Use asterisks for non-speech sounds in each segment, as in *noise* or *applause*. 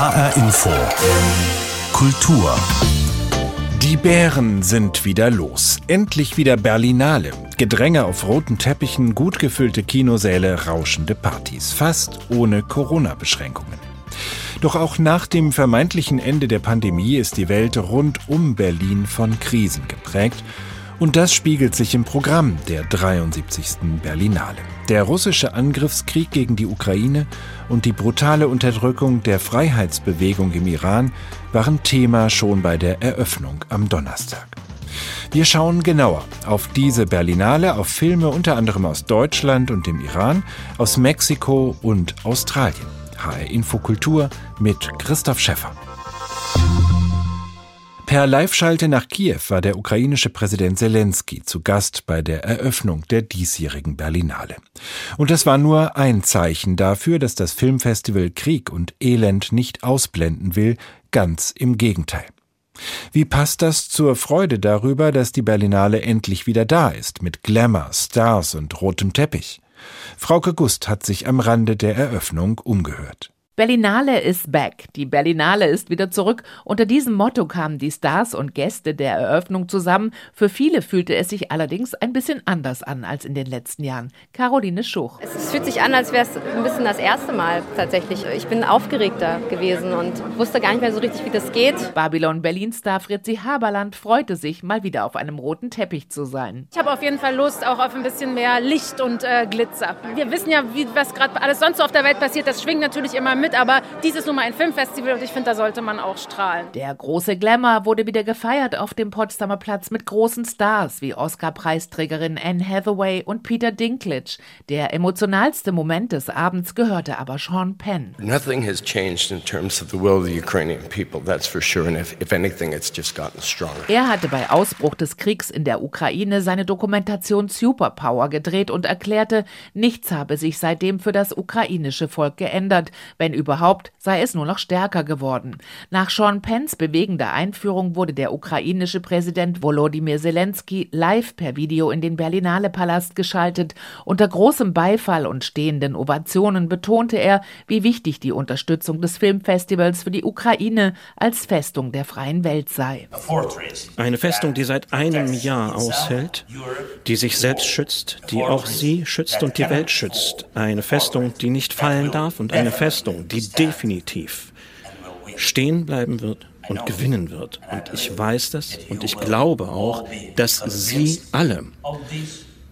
HR Info. Kultur. Die Bären sind wieder los. Endlich wieder Berlinale. Gedränge auf roten Teppichen, gut gefüllte Kinosäle, rauschende Partys. Fast ohne Corona-Beschränkungen. Doch auch nach dem vermeintlichen Ende der Pandemie ist die Welt rund um Berlin von Krisen geprägt und das spiegelt sich im Programm der 73. Berlinale. Der russische Angriffskrieg gegen die Ukraine und die brutale Unterdrückung der Freiheitsbewegung im Iran waren Thema schon bei der Eröffnung am Donnerstag. Wir schauen genauer auf diese Berlinale, auf Filme unter anderem aus Deutschland und dem Iran, aus Mexiko und Australien. HR Infokultur mit Christoph Schäffer. Per Live-Schalte nach Kiew war der ukrainische Präsident Zelensky zu Gast bei der Eröffnung der diesjährigen Berlinale. Und das war nur ein Zeichen dafür, dass das Filmfestival Krieg und Elend nicht ausblenden will, ganz im Gegenteil. Wie passt das zur Freude darüber, dass die Berlinale endlich wieder da ist, mit Glamour, Stars und rotem Teppich? Frauke Gust hat sich am Rande der Eröffnung umgehört. Berlinale ist back. Die Berlinale ist wieder zurück. Unter diesem Motto kamen die Stars und Gäste der Eröffnung zusammen. Für viele fühlte es sich allerdings ein bisschen anders an als in den letzten Jahren. Caroline Schuch. Es fühlt sich an, als wäre es ein bisschen das erste Mal tatsächlich. Ich bin aufgeregter gewesen und wusste gar nicht mehr so richtig, wie das geht. Babylon Berlin-Star Fritzi Haberland freute sich, mal wieder auf einem roten Teppich zu sein. Ich habe auf jeden Fall Lust auch auf ein bisschen mehr Licht und äh, Glitzer. Wir wissen ja, wie, was gerade alles sonst so auf der Welt passiert. Das schwingt natürlich immer mit mit, aber dies ist nun mal ein Filmfestival und ich finde, da sollte man auch strahlen. Der große Glamour wurde wieder gefeiert auf dem Potsdamer Platz mit großen Stars wie Oscar-Preisträgerin Anne Hathaway und Peter Dinklage. Der emotionalste Moment des Abends gehörte aber Sean Penn. Nothing has changed in terms of the will of the Ukrainian people, that's for sure. And if, if anything, it's just gotten stronger. Er hatte bei Ausbruch des Kriegs in der Ukraine seine Dokumentation Superpower gedreht und erklärte, nichts habe sich seitdem für das ukrainische Volk geändert. Wenn überhaupt, sei es nur noch stärker geworden. Nach Sean Pence bewegender Einführung wurde der ukrainische Präsident Volodymyr Zelensky live per Video in den Berlinale Palast geschaltet. Unter großem Beifall und stehenden Ovationen betonte er, wie wichtig die Unterstützung des Filmfestivals für die Ukraine als Festung der freien Welt sei. Eine Festung, die seit einem Jahr aushält, die sich selbst schützt, die auch sie schützt und die Welt schützt. Eine Festung, die nicht fallen darf und eine Festung, die definitiv stehen bleiben wird und gewinnen wird. Und ich weiß das und ich glaube auch, dass Sie alle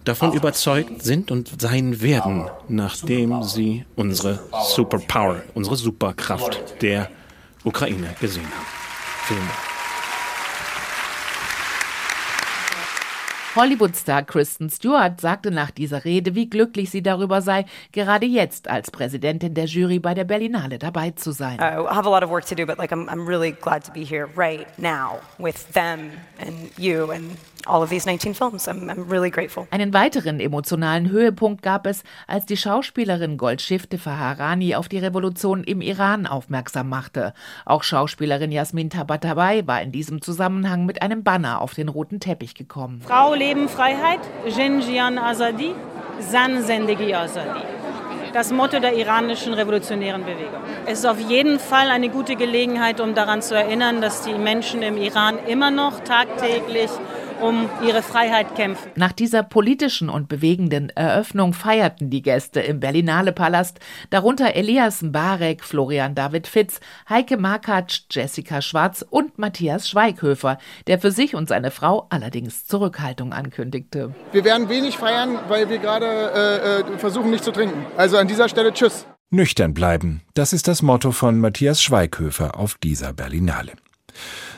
davon überzeugt sind und sein werden, nachdem Sie unsere Superpower, unsere Superkraft der Ukraine gesehen haben. Vielen Dank. Hollywood-Star Kristen Stewart sagte nach dieser Rede, wie glücklich sie darüber sei, gerade jetzt als Präsidentin der Jury bei der Berlinale dabei zu sein. I have a lot of work to do, but like I'm, I'm really glad to be here right now with them and you and all of these 19 films. I'm, I'm really grateful. Einen weiteren emotionalen Höhepunkt gab es, als die Schauspielerin Goldschiffte Faharani auf die Revolution im Iran aufmerksam machte. Auch Schauspielerin Jasmin Tabatabai war in diesem Zusammenhang mit einem Banner auf den roten Teppich gekommen. Frau, Leben, Freiheit, Jinjian Azadi, Zan Zendegi Azadi das Motto der iranischen revolutionären Bewegung. Es ist auf jeden Fall eine gute Gelegenheit, um daran zu erinnern, dass die Menschen im Iran immer noch tagtäglich um ihre Freiheit kämpfen. Nach dieser politischen und bewegenden Eröffnung feierten die Gäste im Berlinale Palast, darunter Elias Mbarek, Florian David Fitz, Heike Markatsch, Jessica Schwarz und Matthias Schweighöfer, der für sich und seine Frau allerdings Zurückhaltung ankündigte. Wir werden wenig feiern, weil wir gerade äh, äh, versuchen, nicht zu trinken. Also an dieser Stelle Tschüss. Nüchtern bleiben, das ist das Motto von Matthias Schweighöfer auf dieser Berlinale.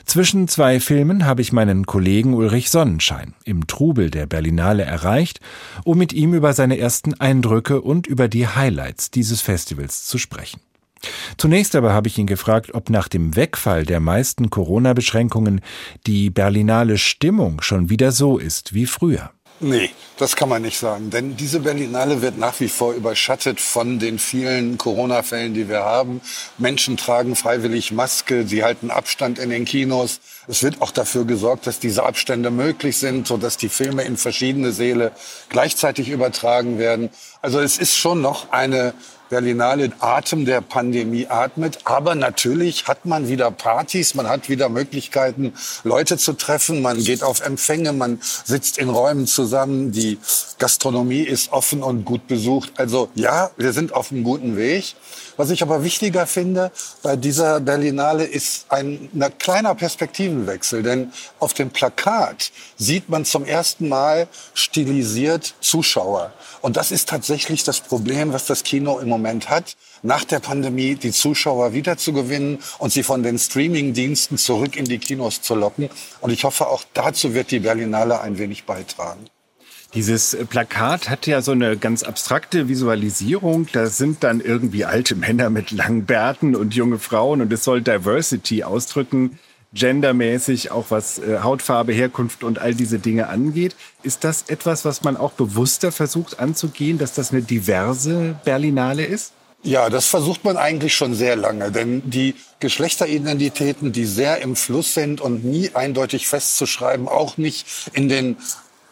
Zwischen zwei Filmen habe ich meinen Kollegen Ulrich Sonnenschein im Trubel der Berlinale erreicht, um mit ihm über seine ersten Eindrücke und über die Highlights dieses Festivals zu sprechen. Zunächst aber habe ich ihn gefragt, ob nach dem Wegfall der meisten Corona-Beschränkungen die Berlinale Stimmung schon wieder so ist wie früher. Nee, das kann man nicht sagen. Denn diese Berlinale wird nach wie vor überschattet von den vielen Corona-Fällen, die wir haben. Menschen tragen freiwillig Maske, sie halten Abstand in den Kinos. Es wird auch dafür gesorgt, dass diese Abstände möglich sind, sodass die Filme in verschiedene Säle gleichzeitig übertragen werden. Also es ist schon noch eine Berlinale Atem der Pandemie atmet. Aber natürlich hat man wieder Partys, man hat wieder Möglichkeiten, Leute zu treffen. Man geht auf Empfänge, man sitzt in Räumen zusammen. Die Gastronomie ist offen und gut besucht. Also ja, wir sind auf einem guten Weg. Was ich aber wichtiger finde bei dieser Berlinale ist ein, ein kleiner Perspektivenwechsel. Denn auf dem Plakat sieht man zum ersten Mal stilisiert Zuschauer. Und das ist tatsächlich das Problem, was das Kino im Moment hat nach der Pandemie die Zuschauer wiederzugewinnen und sie von den Streaming-Diensten zurück in die Kinos zu locken. Und ich hoffe, auch dazu wird die Berlinale ein wenig beitragen. Dieses Plakat hat ja so eine ganz abstrakte Visualisierung. Da sind dann irgendwie alte Männer mit langen Bärten und junge Frauen und es soll Diversity ausdrücken, gendermäßig, auch was äh, Hautfarbe, Herkunft und all diese Dinge angeht. Ist das etwas, was man auch bewusster versucht anzugehen, dass das eine diverse Berlinale ist? Ja, das versucht man eigentlich schon sehr lange, denn die Geschlechteridentitäten, die sehr im Fluss sind und nie eindeutig festzuschreiben, auch nicht in den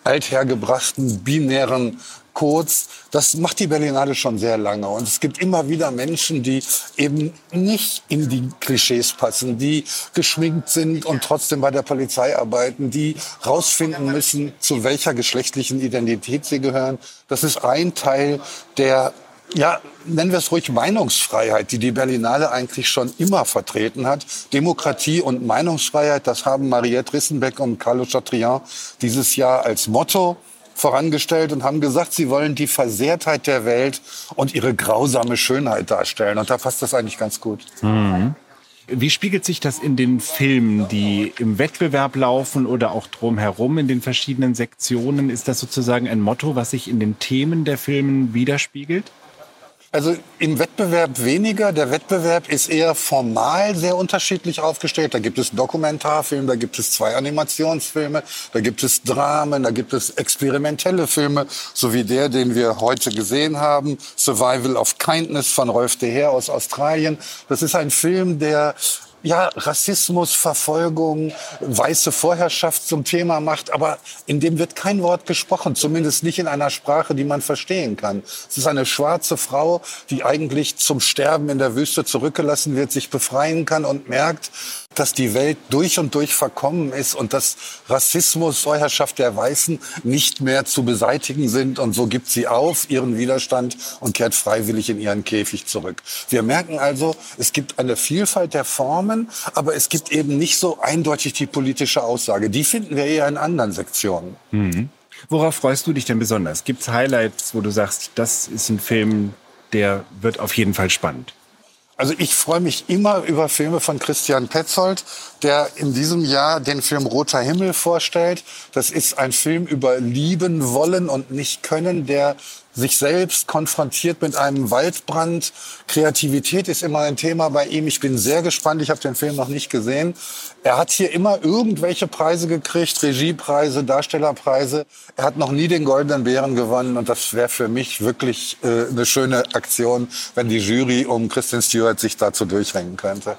althergebrachten binären Codes. Das macht die Berlinale schon sehr lange. Und es gibt immer wieder Menschen, die eben nicht in die Klischees passen, die geschminkt sind und trotzdem bei der Polizei arbeiten, die rausfinden müssen, zu welcher geschlechtlichen Identität sie gehören. Das ist ein Teil der ja, nennen wir es ruhig Meinungsfreiheit, die die Berlinale eigentlich schon immer vertreten hat. Demokratie und Meinungsfreiheit, das haben Mariette Rissenbeck und Carlo Chatrian dieses Jahr als Motto vorangestellt und haben gesagt, sie wollen die Versehrtheit der Welt und ihre grausame Schönheit darstellen. Und da passt das eigentlich ganz gut. Mhm. Wie spiegelt sich das in den Filmen, die im Wettbewerb laufen oder auch drumherum in den verschiedenen Sektionen? Ist das sozusagen ein Motto, was sich in den Themen der Filme widerspiegelt? Also im Wettbewerb weniger. Der Wettbewerb ist eher formal sehr unterschiedlich aufgestellt. Da gibt es Dokumentarfilme, da gibt es zwei Animationsfilme, da gibt es Dramen, da gibt es experimentelle Filme, so wie der, den wir heute gesehen haben, Survival of Kindness von Rolf de Heer aus Australien. Das ist ein Film, der ja, Rassismus, Verfolgung, weiße Vorherrschaft zum Thema macht, aber in dem wird kein Wort gesprochen, zumindest nicht in einer Sprache, die man verstehen kann. Es ist eine schwarze Frau, die eigentlich zum Sterben in der Wüste zurückgelassen wird, sich befreien kann und merkt, dass die Welt durch und durch verkommen ist und dass Rassismus, Vorherrschaft der Weißen nicht mehr zu beseitigen sind. Und so gibt sie auf ihren Widerstand und kehrt freiwillig in ihren Käfig zurück. Wir merken also, es gibt eine Vielfalt der Formen, aber es gibt eben nicht so eindeutig die politische Aussage. Die finden wir eher in anderen Sektionen. Mhm. Worauf freust du dich denn besonders? Gibt es Highlights, wo du sagst, das ist ein Film, der wird auf jeden Fall spannend? Also ich freue mich immer über Filme von Christian Petzold, der in diesem Jahr den Film Roter Himmel vorstellt. Das ist ein Film über Lieben wollen und nicht können, der sich selbst konfrontiert mit einem Waldbrand. Kreativität ist immer ein Thema bei ihm. Ich bin sehr gespannt. Ich habe den Film noch nicht gesehen. Er hat hier immer irgendwelche Preise gekriegt, Regiepreise, Darstellerpreise. Er hat noch nie den Goldenen Bären gewonnen und das wäre für mich wirklich äh, eine schöne Aktion, wenn die Jury um Kristen Stewart sich dazu durchringen könnte.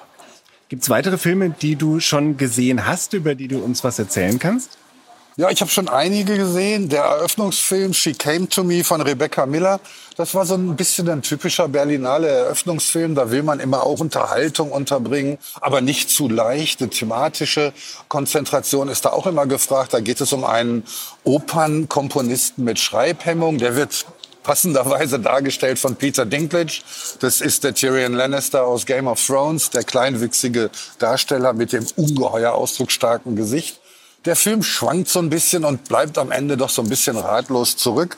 Gibt es weitere Filme, die du schon gesehen hast, über die du uns was erzählen kannst? Ja, ich habe schon einige gesehen. Der Eröffnungsfilm She Came to Me von Rebecca Miller, das war so ein bisschen ein typischer Berlinale Eröffnungsfilm. Da will man immer auch Unterhaltung unterbringen, aber nicht zu leicht. Eine thematische Konzentration ist da auch immer gefragt. Da geht es um einen Opernkomponisten mit Schreibhemmung. Der wird passenderweise dargestellt von Peter Dinklage. Das ist der Tyrion Lannister aus Game of Thrones, der kleinwüchsige Darsteller mit dem ungeheuer ausdrucksstarken Gesicht. Der Film schwankt so ein bisschen und bleibt am Ende doch so ein bisschen ratlos zurück.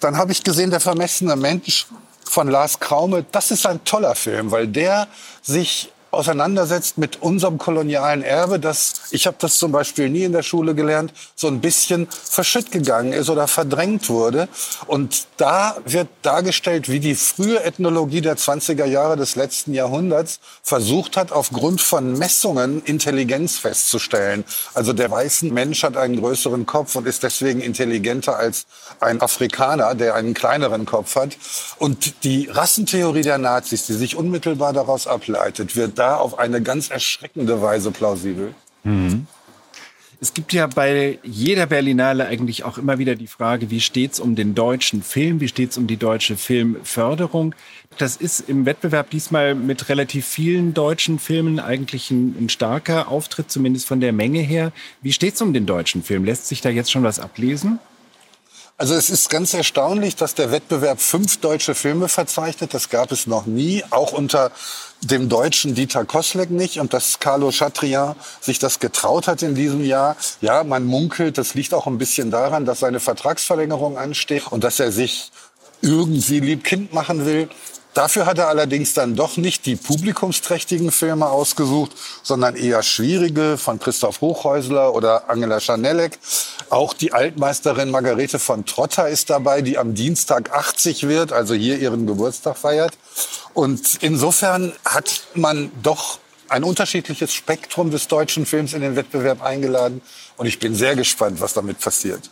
Dann habe ich gesehen, der vermessene Mensch von Lars Kraume. Das ist ein toller Film, weil der sich auseinandersetzt mit unserem kolonialen Erbe, das, ich habe das zum Beispiel nie in der Schule gelernt, so ein bisschen verschütt gegangen ist oder verdrängt wurde. Und da wird dargestellt, wie die frühe Ethnologie der 20er Jahre des letzten Jahrhunderts versucht hat, aufgrund von Messungen Intelligenz festzustellen. Also der weiße Mensch hat einen größeren Kopf und ist deswegen intelligenter als ein Afrikaner, der einen kleineren Kopf hat. Und die Rassentheorie der Nazis, die sich unmittelbar daraus ableitet, wird da auf eine ganz erschreckende Weise plausibel. Mhm. Es gibt ja bei jeder Berlinale eigentlich auch immer wieder die Frage, wie steht's um den deutschen Film, wie steht's um die deutsche Filmförderung? Das ist im Wettbewerb diesmal mit relativ vielen deutschen Filmen eigentlich ein, ein starker Auftritt, zumindest von der Menge her. Wie steht's um den deutschen Film? Lässt sich da jetzt schon was ablesen? Also es ist ganz erstaunlich, dass der Wettbewerb fünf deutsche Filme verzeichnet. Das gab es noch nie, auch unter dem deutschen Dieter Koslek nicht. Und dass Carlo Chatrian sich das getraut hat in diesem Jahr, ja, man munkelt, das liegt auch ein bisschen daran, dass seine Vertragsverlängerung ansteht und dass er sich irgendwie lieb Kind machen will. Dafür hat er allerdings dann doch nicht die publikumsträchtigen Filme ausgesucht, sondern eher schwierige von Christoph Hochhäusler oder Angela Schanelek. Auch die Altmeisterin Margarete von Trotter ist dabei, die am Dienstag 80 wird, also hier ihren Geburtstag feiert. Und insofern hat man doch ein unterschiedliches Spektrum des deutschen Films in den Wettbewerb eingeladen. Und ich bin sehr gespannt, was damit passiert.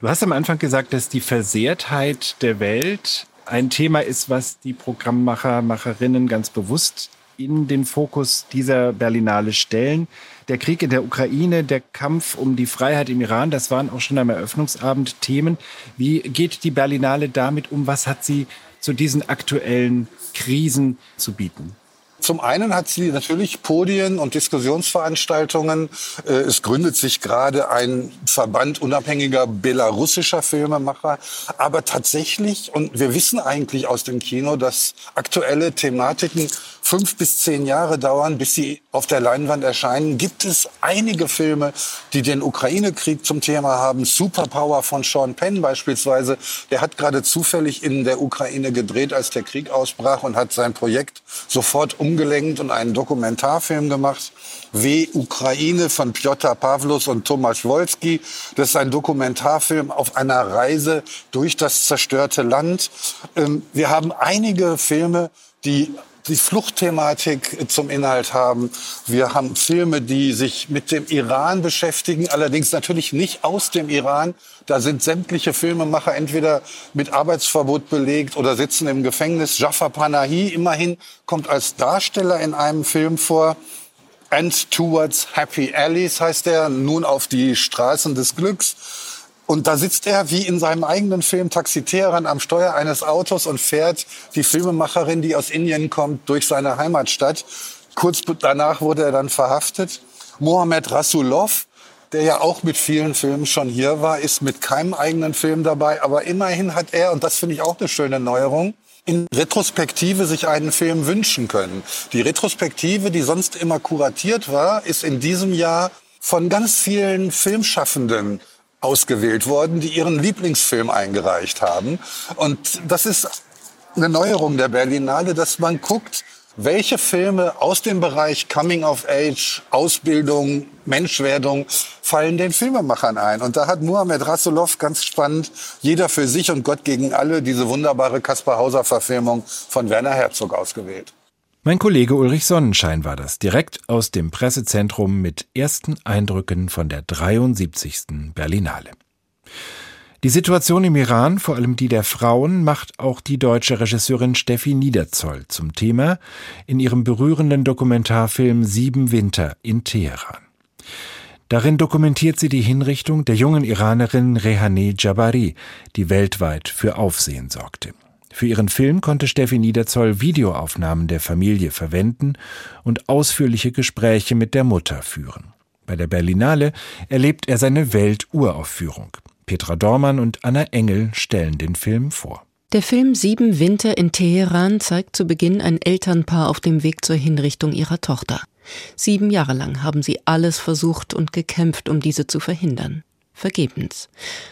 Du hast am Anfang gesagt, dass die Versehrtheit der Welt ein Thema ist, was die Programmmacher, Macherinnen ganz bewusst in den Fokus dieser Berlinale stellen. Der Krieg in der Ukraine, der Kampf um die Freiheit im Iran, das waren auch schon am Eröffnungsabend Themen. Wie geht die Berlinale damit um? Was hat sie zu diesen aktuellen Krisen zu bieten? Zum einen hat sie natürlich Podien und Diskussionsveranstaltungen. Äh, es gründet sich gerade ein Verband unabhängiger belarussischer Filmemacher. Aber tatsächlich, und wir wissen eigentlich aus dem Kino, dass aktuelle Thematiken fünf bis zehn Jahre dauern, bis sie auf der Leinwand erscheinen, gibt es einige Filme, die den Ukraine-Krieg zum Thema haben. Superpower von Sean Penn beispielsweise. Der hat gerade zufällig in der Ukraine gedreht, als der Krieg ausbrach und hat sein Projekt sofort umgelenkt und einen Dokumentarfilm gemacht. W. Ukraine von Piotr Pavlos und Tomasz Wolski. Das ist ein Dokumentarfilm auf einer Reise durch das zerstörte Land. Ähm, wir haben einige Filme, die die Fluchtthematik zum Inhalt haben. Wir haben Filme, die sich mit dem Iran beschäftigen, allerdings natürlich nicht aus dem Iran. Da sind sämtliche Filmemacher entweder mit Arbeitsverbot belegt oder sitzen im Gefängnis. Jafar Panahi immerhin kommt als Darsteller in einem Film vor. And Towards Happy Alleys heißt er, nun auf die Straßen des Glücks. Und da sitzt er wie in seinem eigenen Film Taxi am Steuer eines Autos und fährt die Filmemacherin, die aus Indien kommt, durch seine Heimatstadt. Kurz danach wurde er dann verhaftet. Mohammed Rasulov, der ja auch mit vielen Filmen schon hier war, ist mit keinem eigenen Film dabei. Aber immerhin hat er, und das finde ich auch eine schöne Neuerung, in Retrospektive sich einen Film wünschen können. Die Retrospektive, die sonst immer kuratiert war, ist in diesem Jahr von ganz vielen Filmschaffenden ausgewählt worden, die ihren Lieblingsfilm eingereicht haben. Und das ist eine Neuerung der Berlinale, dass man guckt, welche Filme aus dem Bereich Coming of Age, Ausbildung, Menschwerdung fallen den Filmemachern ein. Und da hat Muhammad Rasulov ganz spannend Jeder für sich und Gott gegen alle diese wunderbare Kaspar Hauser Verfilmung von Werner Herzog ausgewählt. Mein Kollege Ulrich Sonnenschein war das, direkt aus dem Pressezentrum mit ersten Eindrücken von der 73. Berlinale. Die Situation im Iran, vor allem die der Frauen, macht auch die deutsche Regisseurin Steffi Niederzoll zum Thema in ihrem berührenden Dokumentarfilm Sieben Winter in Teheran. Darin dokumentiert sie die Hinrichtung der jungen Iranerin Rehaneh Jabari, die weltweit für Aufsehen sorgte. Für ihren Film konnte Steffi Niederzoll Videoaufnahmen der Familie verwenden und ausführliche Gespräche mit der Mutter führen. Bei der Berlinale erlebt er seine Welturaufführung. Petra Dormann und Anna Engel stellen den Film vor. Der Film Sieben Winter in Teheran zeigt zu Beginn ein Elternpaar auf dem Weg zur Hinrichtung ihrer Tochter. Sieben Jahre lang haben sie alles versucht und gekämpft, um diese zu verhindern vergebens.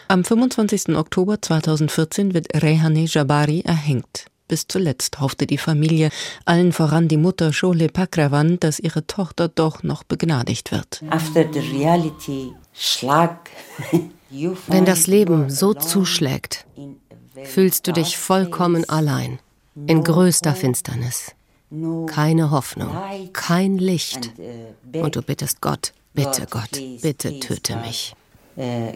Am 25. Oktober 2014 wird Rehane Jabari erhängt. Bis zuletzt hoffte die Familie, allen voran die Mutter Shole Pakravan, dass ihre Tochter doch noch begnadigt wird. *laughs* Wenn das Leben so zuschlägt, fühlst du dich vollkommen allein, in größter Finsternis. Keine Hoffnung, kein Licht. Und du bittest Gott, bitte Gott, bitte töte mich. Äh,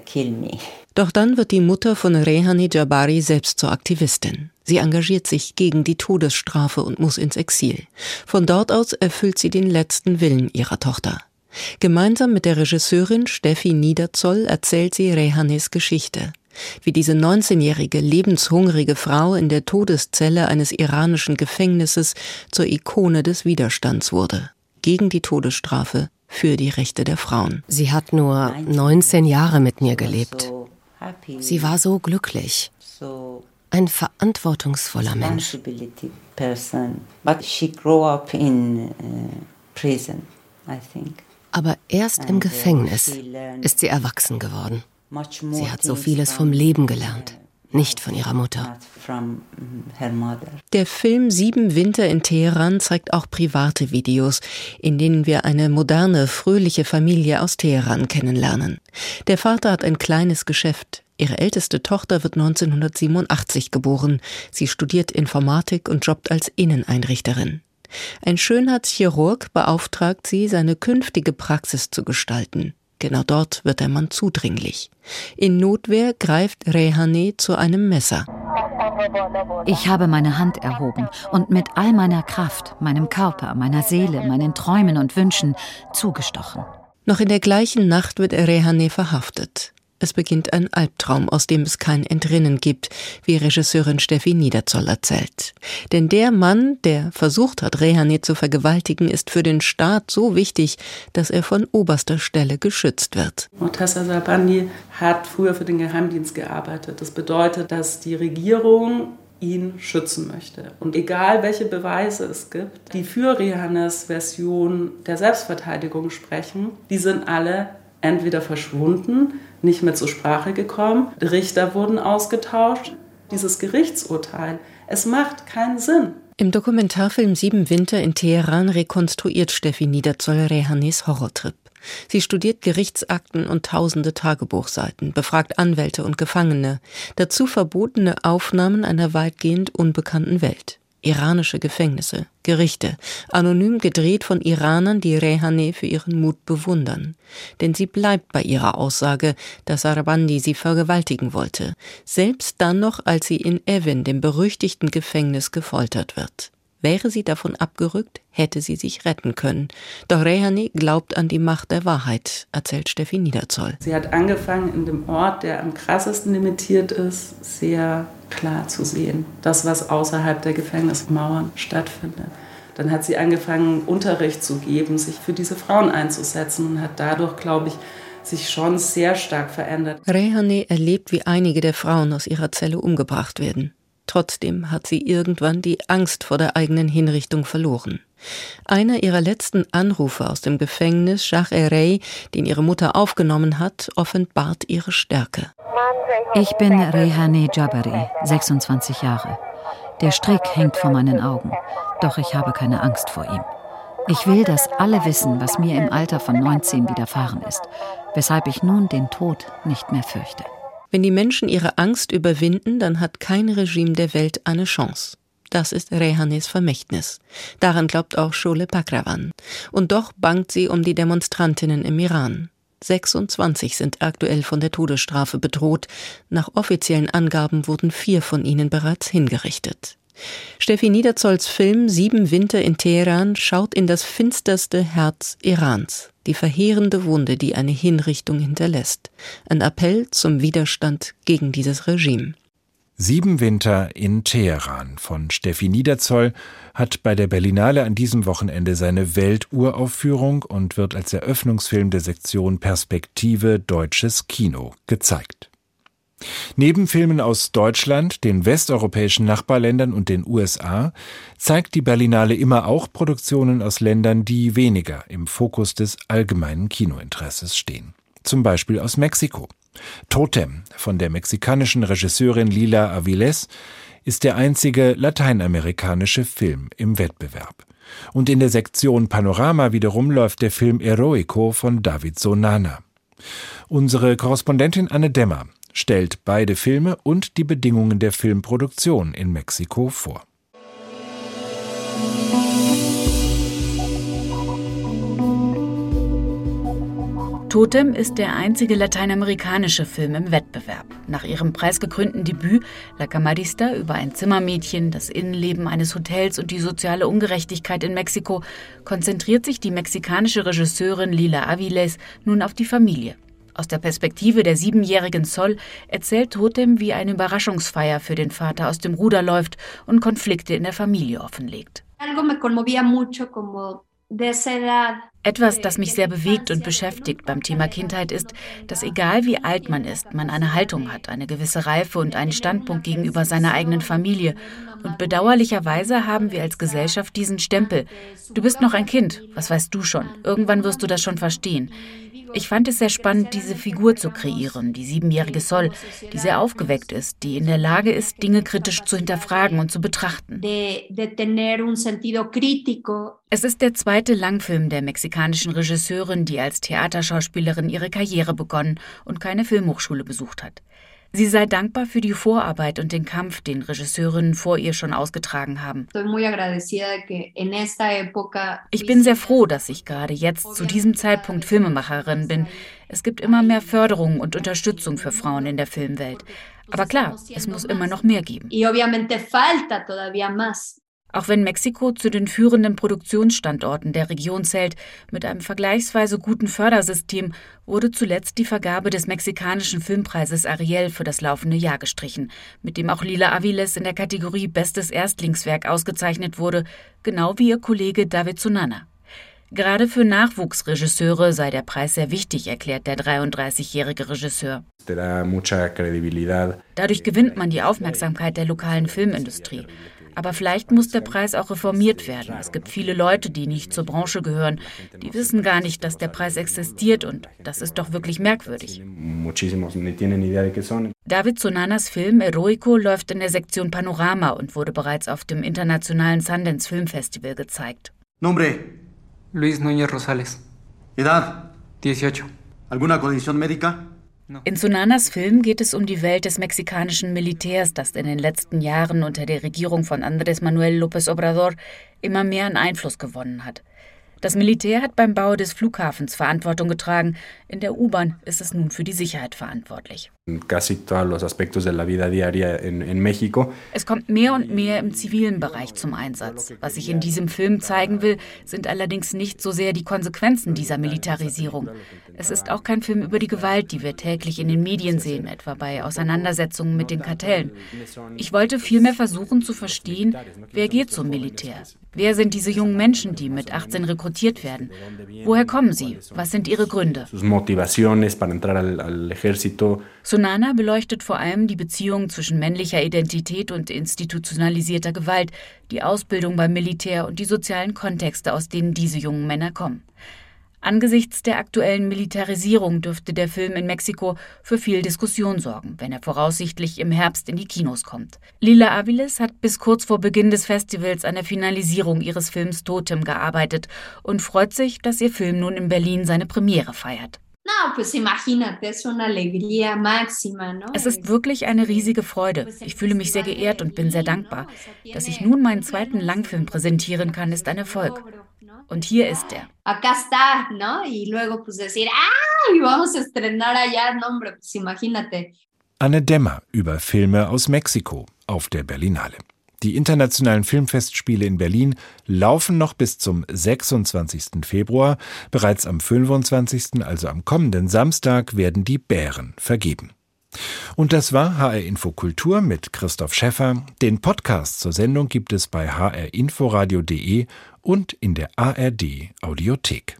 Doch dann wird die Mutter von Rehani Jabari selbst zur Aktivistin. Sie engagiert sich gegen die Todesstrafe und muss ins Exil. Von dort aus erfüllt sie den letzten Willen ihrer Tochter. Gemeinsam mit der Regisseurin Steffi Niederzoll erzählt sie Rehanes Geschichte. Wie diese 19-jährige lebenshungrige Frau in der Todeszelle eines iranischen Gefängnisses zur Ikone des Widerstands wurde. Gegen die Todesstrafe, für die Rechte der Frauen. Sie hat nur 19 Jahre mit mir gelebt. Sie war so glücklich. Ein verantwortungsvoller Mensch. Aber erst im Gefängnis ist sie erwachsen geworden. Sie hat so vieles vom Leben gelernt, nicht von ihrer Mutter. Der Film Sieben Winter in Teheran zeigt auch private Videos, in denen wir eine moderne, fröhliche Familie aus Teheran kennenlernen. Der Vater hat ein kleines Geschäft. Ihre älteste Tochter wird 1987 geboren. Sie studiert Informatik und jobbt als Inneneinrichterin. Ein Schönheitschirurg beauftragt sie, seine künftige Praxis zu gestalten. Genau dort wird der Mann zudringlich. In Notwehr greift Rehane zu einem Messer. Ich habe meine Hand erhoben und mit all meiner Kraft, meinem Körper, meiner Seele, meinen Träumen und Wünschen zugestochen. Noch in der gleichen Nacht wird Rehane verhaftet. Es beginnt ein Albtraum, aus dem es kein Entrinnen gibt, wie Regisseurin Steffi Niederzoll erzählt. Denn der Mann, der versucht hat, Rehane zu vergewaltigen, ist für den Staat so wichtig, dass er von oberster Stelle geschützt wird. Mortassa Sabandi hat früher für den Geheimdienst gearbeitet. Das bedeutet, dass die Regierung ihn schützen möchte. Und egal welche Beweise es gibt, die für Rehanes Version der Selbstverteidigung sprechen, die sind alle entweder verschwunden, nicht mehr zur Sprache gekommen, Richter wurden ausgetauscht. Dieses Gerichtsurteil, es macht keinen Sinn. Im Dokumentarfilm Sieben Winter in Teheran rekonstruiert Steffi Niederzoll Rehanes Horrortrip. Sie studiert Gerichtsakten und tausende Tagebuchseiten, befragt Anwälte und Gefangene, dazu verbotene Aufnahmen einer weitgehend unbekannten Welt iranische Gefängnisse, Gerichte, anonym gedreht von Iranern, die Rehane für ihren Mut bewundern. Denn sie bleibt bei ihrer Aussage, dass Arabandi sie vergewaltigen wollte, selbst dann noch, als sie in Evin, dem berüchtigten Gefängnis, gefoltert wird. Wäre sie davon abgerückt, hätte sie sich retten können. Doch Rehani glaubt an die Macht der Wahrheit, erzählt Steffi Niederzoll. Sie hat angefangen, in dem Ort, der am krassesten limitiert ist, sehr klar zu sehen. Das, was außerhalb der Gefängnismauern stattfindet. Dann hat sie angefangen, Unterricht zu geben, sich für diese Frauen einzusetzen und hat dadurch, glaube ich, sich schon sehr stark verändert. Rehane erlebt, wie einige der Frauen aus ihrer Zelle umgebracht werden. Trotzdem hat sie irgendwann die Angst vor der eigenen Hinrichtung verloren. Einer ihrer letzten Anrufe aus dem Gefängnis, Shah Erey, den ihre Mutter aufgenommen hat, offenbart ihre Stärke. Ich bin Rehane Jabari, 26 Jahre. Der Strick hängt vor meinen Augen, doch ich habe keine Angst vor ihm. Ich will, dass alle wissen, was mir im Alter von 19 widerfahren ist, weshalb ich nun den Tod nicht mehr fürchte. Wenn die Menschen ihre Angst überwinden, dann hat kein Regime der Welt eine Chance. Das ist Rehanes Vermächtnis. Daran glaubt auch Shole Pakravan. Und doch bangt sie um die Demonstrantinnen im Iran. 26 sind aktuell von der Todesstrafe bedroht. Nach offiziellen Angaben wurden vier von ihnen bereits hingerichtet. Steffi Niederzolls Film Sieben Winter in Teheran schaut in das finsterste Herz Irans, die verheerende Wunde, die eine Hinrichtung hinterlässt. Ein Appell zum Widerstand gegen dieses Regime. Sieben Winter in Teheran von Steffi Niederzoll hat bei der Berlinale an diesem Wochenende seine Welturaufführung und wird als Eröffnungsfilm der Sektion Perspektive Deutsches Kino gezeigt. Neben Filmen aus Deutschland, den westeuropäischen Nachbarländern und den USA zeigt die Berlinale immer auch Produktionen aus Ländern, die weniger im Fokus des allgemeinen Kinointeresses stehen. Zum Beispiel aus Mexiko. Totem von der mexikanischen Regisseurin Lila Aviles ist der einzige lateinamerikanische Film im Wettbewerb. Und in der Sektion Panorama wiederum läuft der Film Heroico von David Sonana. Unsere Korrespondentin Anne Dämmer stellt beide Filme und die Bedingungen der Filmproduktion in Mexiko vor. Totem ist der einzige lateinamerikanische Film im Wettbewerb. Nach ihrem preisgekrönten Debüt La Camarista über ein Zimmermädchen, das Innenleben eines Hotels und die soziale Ungerechtigkeit in Mexiko konzentriert sich die mexikanische Regisseurin Lila Aviles nun auf die Familie. Aus der Perspektive der siebenjährigen Sol erzählt Totem, wie eine Überraschungsfeier für den Vater aus dem Ruder läuft und Konflikte in der Familie offenlegt. Etwas, das mich sehr bewegt und beschäftigt beim Thema Kindheit ist, dass egal wie alt man ist, man eine Haltung hat, eine gewisse Reife und einen Standpunkt gegenüber seiner eigenen Familie. Und bedauerlicherweise haben wir als Gesellschaft diesen Stempel. Du bist noch ein Kind, was weißt du schon? Irgendwann wirst du das schon verstehen. Ich fand es sehr spannend, diese Figur zu kreieren, die siebenjährige Sol, die sehr aufgeweckt ist, die in der Lage ist, Dinge kritisch zu hinterfragen und zu betrachten. Es ist der zweite Langfilm der mexikanischen Regisseurin, die als Theaterschauspielerin ihre Karriere begonnen und keine Filmhochschule besucht hat. Sie sei dankbar für die Vorarbeit und den Kampf, den Regisseurinnen vor ihr schon ausgetragen haben. Ich bin sehr froh, dass ich gerade jetzt zu diesem Zeitpunkt Filmemacherin bin. Es gibt immer mehr Förderung und Unterstützung für Frauen in der Filmwelt. Aber klar, es muss immer noch mehr geben. Auch wenn Mexiko zu den führenden Produktionsstandorten der Region zählt, mit einem vergleichsweise guten Fördersystem, wurde zuletzt die Vergabe des mexikanischen Filmpreises Ariel für das laufende Jahr gestrichen, mit dem auch Lila Aviles in der Kategorie Bestes Erstlingswerk ausgezeichnet wurde, genau wie ihr Kollege David Sunana. Gerade für Nachwuchsregisseure sei der Preis sehr wichtig, erklärt der 33-jährige Regisseur. Dadurch gewinnt man die Aufmerksamkeit der lokalen Filmindustrie. Aber vielleicht muss der Preis auch reformiert werden. Es gibt viele Leute, die nicht zur Branche gehören. Die wissen gar nicht, dass der Preis existiert und das ist doch wirklich merkwürdig. David Sonanas Film Heroico läuft in der Sektion Panorama und wurde bereits auf dem internationalen Sundance Film Festival gezeigt. Nombre: Luis Núñez Rosales. Edad: 18. ¿Alguna condición médica? In Sunanas Film geht es um die Welt des mexikanischen Militärs, das in den letzten Jahren unter der Regierung von Andrés Manuel López Obrador immer mehr an Einfluss gewonnen hat. Das Militär hat beim Bau des Flughafens Verantwortung getragen. In der U-Bahn ist es nun für die Sicherheit verantwortlich. Es kommt mehr und mehr im zivilen Bereich zum Einsatz. Was ich in diesem Film zeigen will, sind allerdings nicht so sehr die Konsequenzen dieser Militarisierung. Es ist auch kein Film über die Gewalt, die wir täglich in den Medien sehen, etwa bei Auseinandersetzungen mit den Kartellen. Ich wollte vielmehr versuchen zu verstehen, wer geht zum Militär? Wer sind diese jungen Menschen, die mit 18 rekrutiert werden? Woher kommen sie? Was sind ihre Gründe? Sunana beleuchtet vor allem die Beziehung zwischen männlicher Identität und institutionalisierter Gewalt, die Ausbildung beim Militär und die sozialen Kontexte, aus denen diese jungen Männer kommen. Angesichts der aktuellen Militarisierung dürfte der Film in Mexiko für viel Diskussion sorgen, wenn er voraussichtlich im Herbst in die Kinos kommt. Lila Aviles hat bis kurz vor Beginn des Festivals an der Finalisierung ihres Films Totem gearbeitet und freut sich, dass ihr Film nun in Berlin seine Premiere feiert. Es ist wirklich eine riesige Freude. Ich fühle mich sehr geehrt und bin sehr dankbar. Dass ich nun meinen zweiten Langfilm präsentieren kann, ist ein Erfolg. Und hier ist er. Acá está, ¿no? Y luego pues decir, ah, y vamos a estrenar allá, no, hombre, pues imagínate. Anne Dämmer über Filme aus Mexiko auf der Berlinale. Die internationalen Filmfestspiele in Berlin laufen noch bis zum 26. Februar. Bereits am 25., also am kommenden Samstag, werden die Bären vergeben. Und das war HR Info Kultur mit Christoph Schäffer. Den Podcast zur Sendung gibt es bei hrinforadio.de und in der ARD Audiothek.